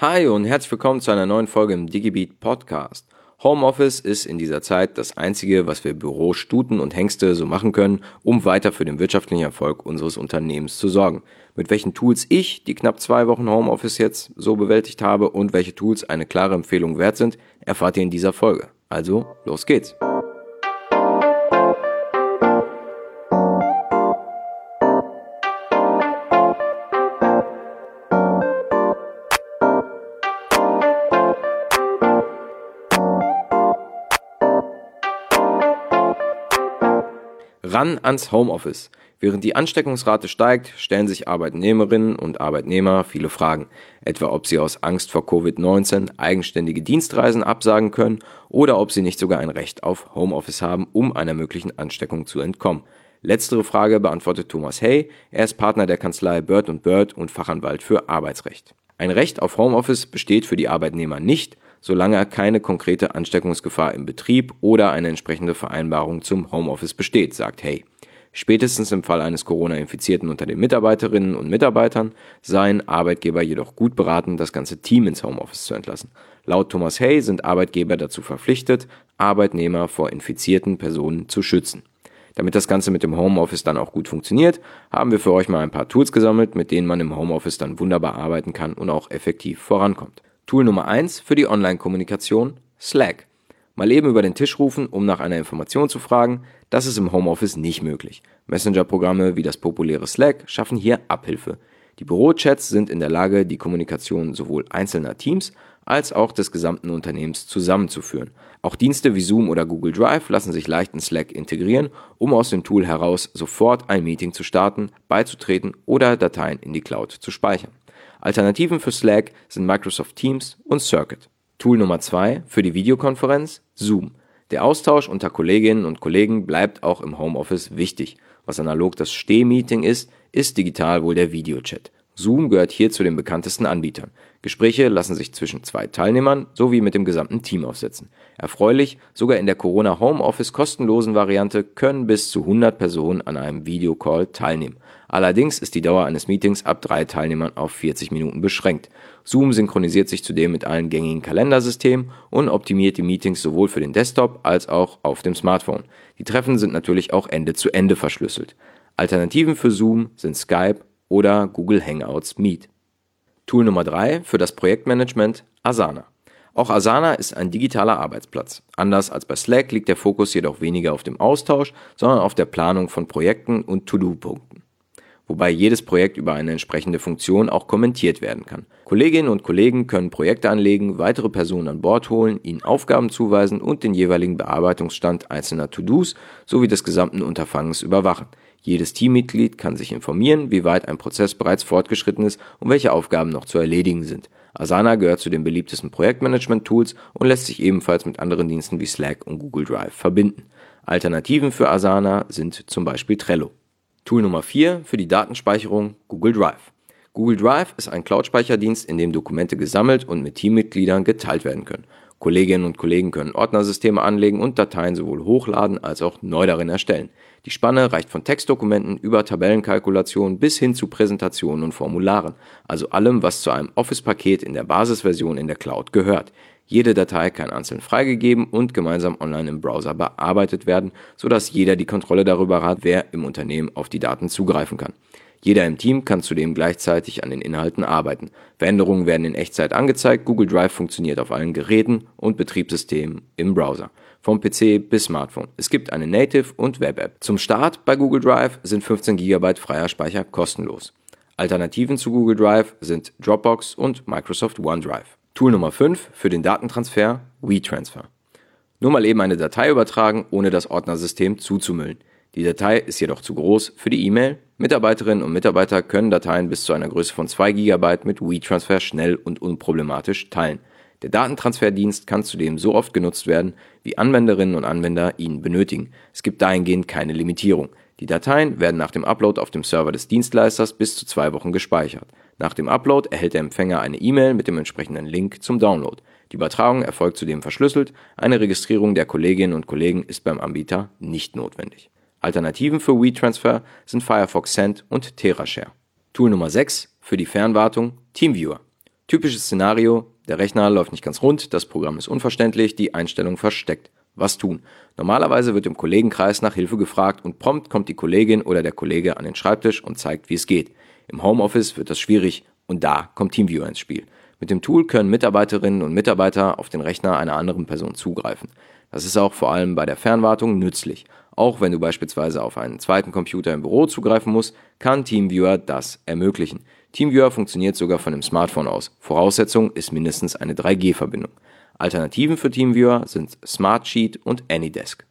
Hi und herzlich willkommen zu einer neuen Folge im DigiBeat Podcast. Homeoffice ist in dieser Zeit das einzige, was wir Bürostuten und Hengste so machen können, um weiter für den wirtschaftlichen Erfolg unseres Unternehmens zu sorgen. Mit welchen Tools ich die knapp zwei Wochen Homeoffice jetzt so bewältigt habe und welche Tools eine klare Empfehlung wert sind, erfahrt ihr in dieser Folge. Also, los geht's! Ran ans Homeoffice. Während die Ansteckungsrate steigt, stellen sich Arbeitnehmerinnen und Arbeitnehmer viele Fragen, etwa ob sie aus Angst vor Covid-19 eigenständige Dienstreisen absagen können oder ob sie nicht sogar ein Recht auf Homeoffice haben, um einer möglichen Ansteckung zu entkommen. Letztere Frage beantwortet Thomas Hay, er ist Partner der Kanzlei Bird Bird und Fachanwalt für Arbeitsrecht. Ein Recht auf Homeoffice besteht für die Arbeitnehmer nicht, solange keine konkrete Ansteckungsgefahr im Betrieb oder eine entsprechende Vereinbarung zum Homeoffice besteht, sagt Hay. Spätestens im Fall eines Corona-Infizierten unter den Mitarbeiterinnen und Mitarbeitern seien Arbeitgeber jedoch gut beraten, das ganze Team ins Homeoffice zu entlassen. Laut Thomas Hay sind Arbeitgeber dazu verpflichtet, Arbeitnehmer vor infizierten Personen zu schützen. Damit das Ganze mit dem Homeoffice dann auch gut funktioniert, haben wir für euch mal ein paar Tools gesammelt, mit denen man im Homeoffice dann wunderbar arbeiten kann und auch effektiv vorankommt. Tool Nummer 1 für die Online-Kommunikation, Slack. Mal eben über den Tisch rufen, um nach einer Information zu fragen, das ist im Homeoffice nicht möglich. Messenger-Programme wie das populäre Slack schaffen hier Abhilfe. Die Bürochats sind in der Lage, die Kommunikation sowohl einzelner Teams als auch des gesamten Unternehmens zusammenzuführen. Auch Dienste wie Zoom oder Google Drive lassen sich leicht in Slack integrieren, um aus dem Tool heraus sofort ein Meeting zu starten, beizutreten oder Dateien in die Cloud zu speichern. Alternativen für Slack sind Microsoft Teams und Circuit. Tool Nummer zwei für die Videokonferenz Zoom. Der Austausch unter Kolleginnen und Kollegen bleibt auch im Homeoffice wichtig. Was analog das Stehmeeting ist, ist digital wohl der Videochat. Zoom gehört hier zu den bekanntesten Anbietern. Gespräche lassen sich zwischen zwei Teilnehmern sowie mit dem gesamten Team aufsetzen. Erfreulich, sogar in der Corona Homeoffice kostenlosen Variante können bis zu 100 Personen an einem Videocall teilnehmen. Allerdings ist die Dauer eines Meetings ab drei Teilnehmern auf 40 Minuten beschränkt. Zoom synchronisiert sich zudem mit allen gängigen Kalendersystemen und optimiert die Meetings sowohl für den Desktop als auch auf dem Smartphone. Die Treffen sind natürlich auch Ende zu Ende verschlüsselt. Alternativen für Zoom sind Skype oder Google Hangouts Meet. Tool Nummer 3 für das Projektmanagement Asana. Auch Asana ist ein digitaler Arbeitsplatz. Anders als bei Slack liegt der Fokus jedoch weniger auf dem Austausch, sondern auf der Planung von Projekten und To-Do-Punkten. Wobei jedes Projekt über eine entsprechende Funktion auch kommentiert werden kann. Kolleginnen und Kollegen können Projekte anlegen, weitere Personen an Bord holen, ihnen Aufgaben zuweisen und den jeweiligen Bearbeitungsstand einzelner To-Dos sowie des gesamten Unterfangens überwachen. Jedes Teammitglied kann sich informieren, wie weit ein Prozess bereits fortgeschritten ist und welche Aufgaben noch zu erledigen sind. Asana gehört zu den beliebtesten Projektmanagement-Tools und lässt sich ebenfalls mit anderen Diensten wie Slack und Google Drive verbinden. Alternativen für Asana sind zum Beispiel Trello. Tool Nummer 4 für die Datenspeicherung Google Drive. Google Drive ist ein Cloud-Speicherdienst, in dem Dokumente gesammelt und mit Teammitgliedern geteilt werden können. Kolleginnen und Kollegen können Ordnersysteme anlegen und Dateien sowohl hochladen als auch neu darin erstellen. Die Spanne reicht von Textdokumenten über Tabellenkalkulationen bis hin zu Präsentationen und Formularen, also allem, was zu einem Office-Paket in der Basisversion in der Cloud gehört. Jede Datei kann einzeln freigegeben und gemeinsam online im Browser bearbeitet werden, sodass jeder die Kontrolle darüber hat, wer im Unternehmen auf die Daten zugreifen kann. Jeder im Team kann zudem gleichzeitig an den Inhalten arbeiten. Veränderungen werden in Echtzeit angezeigt, Google Drive funktioniert auf allen Geräten und Betriebssystemen im Browser. Vom PC bis Smartphone. Es gibt eine Native- und Web-App. Zum Start bei Google Drive sind 15 GB freier Speicher kostenlos. Alternativen zu Google Drive sind Dropbox und Microsoft OneDrive. Tool Nummer 5 für den Datentransfer WeTransfer. Nur mal eben eine Datei übertragen, ohne das Ordnersystem zuzumüllen. Die Datei ist jedoch zu groß für die E-Mail. Mitarbeiterinnen und Mitarbeiter können Dateien bis zu einer Größe von 2 GB mit WeTransfer schnell und unproblematisch teilen. Der Datentransferdienst kann zudem so oft genutzt werden, wie Anwenderinnen und Anwender ihn benötigen. Es gibt dahingehend keine Limitierung. Die Dateien werden nach dem Upload auf dem Server des Dienstleisters bis zu zwei Wochen gespeichert. Nach dem Upload erhält der Empfänger eine E-Mail mit dem entsprechenden Link zum Download. Die Übertragung erfolgt zudem verschlüsselt. Eine Registrierung der Kolleginnen und Kollegen ist beim Anbieter nicht notwendig. Alternativen für WeTransfer sind Firefox Send und TerraShare. Tool Nummer 6 für die Fernwartung TeamViewer. Typisches Szenario, der Rechner läuft nicht ganz rund, das Programm ist unverständlich, die Einstellung versteckt. Was tun? Normalerweise wird im Kollegenkreis nach Hilfe gefragt und prompt kommt die Kollegin oder der Kollege an den Schreibtisch und zeigt, wie es geht. Im Homeoffice wird das schwierig und da kommt TeamViewer ins Spiel. Mit dem Tool können Mitarbeiterinnen und Mitarbeiter auf den Rechner einer anderen Person zugreifen. Das ist auch vor allem bei der Fernwartung nützlich. Auch wenn du beispielsweise auf einen zweiten Computer im Büro zugreifen musst, kann TeamViewer das ermöglichen. TeamViewer funktioniert sogar von dem Smartphone aus. Voraussetzung ist mindestens eine 3G-Verbindung. Alternativen für TeamViewer sind Smartsheet und AnyDesk.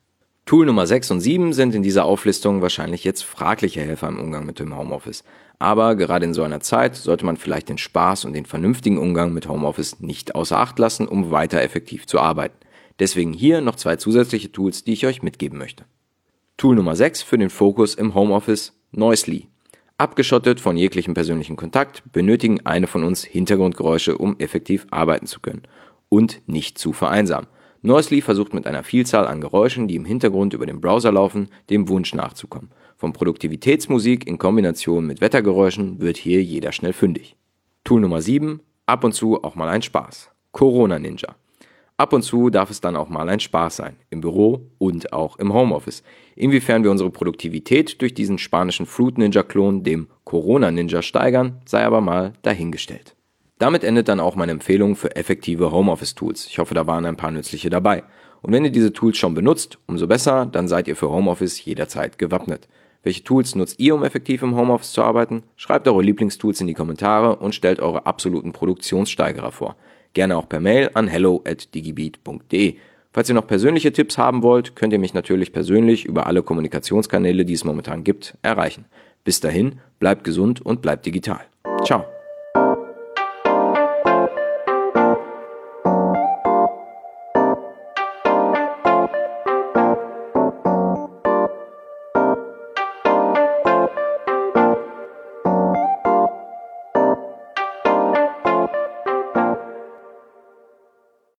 Tool Nummer 6 und 7 sind in dieser Auflistung wahrscheinlich jetzt fragliche Helfer im Umgang mit dem Homeoffice. Aber gerade in so einer Zeit sollte man vielleicht den Spaß und den vernünftigen Umgang mit Homeoffice nicht außer Acht lassen, um weiter effektiv zu arbeiten. Deswegen hier noch zwei zusätzliche Tools, die ich euch mitgeben möchte. Tool Nummer 6 für den Fokus im Homeoffice, Noisely. Abgeschottet von jeglichem persönlichen Kontakt benötigen eine von uns Hintergrundgeräusche, um effektiv arbeiten zu können und nicht zu vereinsamen. Noisely versucht mit einer Vielzahl an Geräuschen, die im Hintergrund über den Browser laufen, dem Wunsch nachzukommen. Von Produktivitätsmusik in Kombination mit Wettergeräuschen wird hier jeder schnell fündig. Tool Nummer 7, ab und zu auch mal ein Spaß. Corona Ninja. Ab und zu darf es dann auch mal ein Spaß sein, im Büro und auch im Homeoffice. Inwiefern wir unsere Produktivität durch diesen spanischen Fruit Ninja Klon, dem Corona Ninja, steigern, sei aber mal dahingestellt. Damit endet dann auch meine Empfehlung für effektive Homeoffice Tools. Ich hoffe, da waren ein paar nützliche dabei. Und wenn ihr diese Tools schon benutzt, umso besser, dann seid ihr für Homeoffice jederzeit gewappnet. Welche Tools nutzt ihr, um effektiv im Homeoffice zu arbeiten? Schreibt eure Lieblingstools in die Kommentare und stellt eure absoluten Produktionssteigerer vor. Gerne auch per Mail an hello at digibeat.de. Falls ihr noch persönliche Tipps haben wollt, könnt ihr mich natürlich persönlich über alle Kommunikationskanäle, die es momentan gibt, erreichen. Bis dahin, bleibt gesund und bleibt digital. Ciao.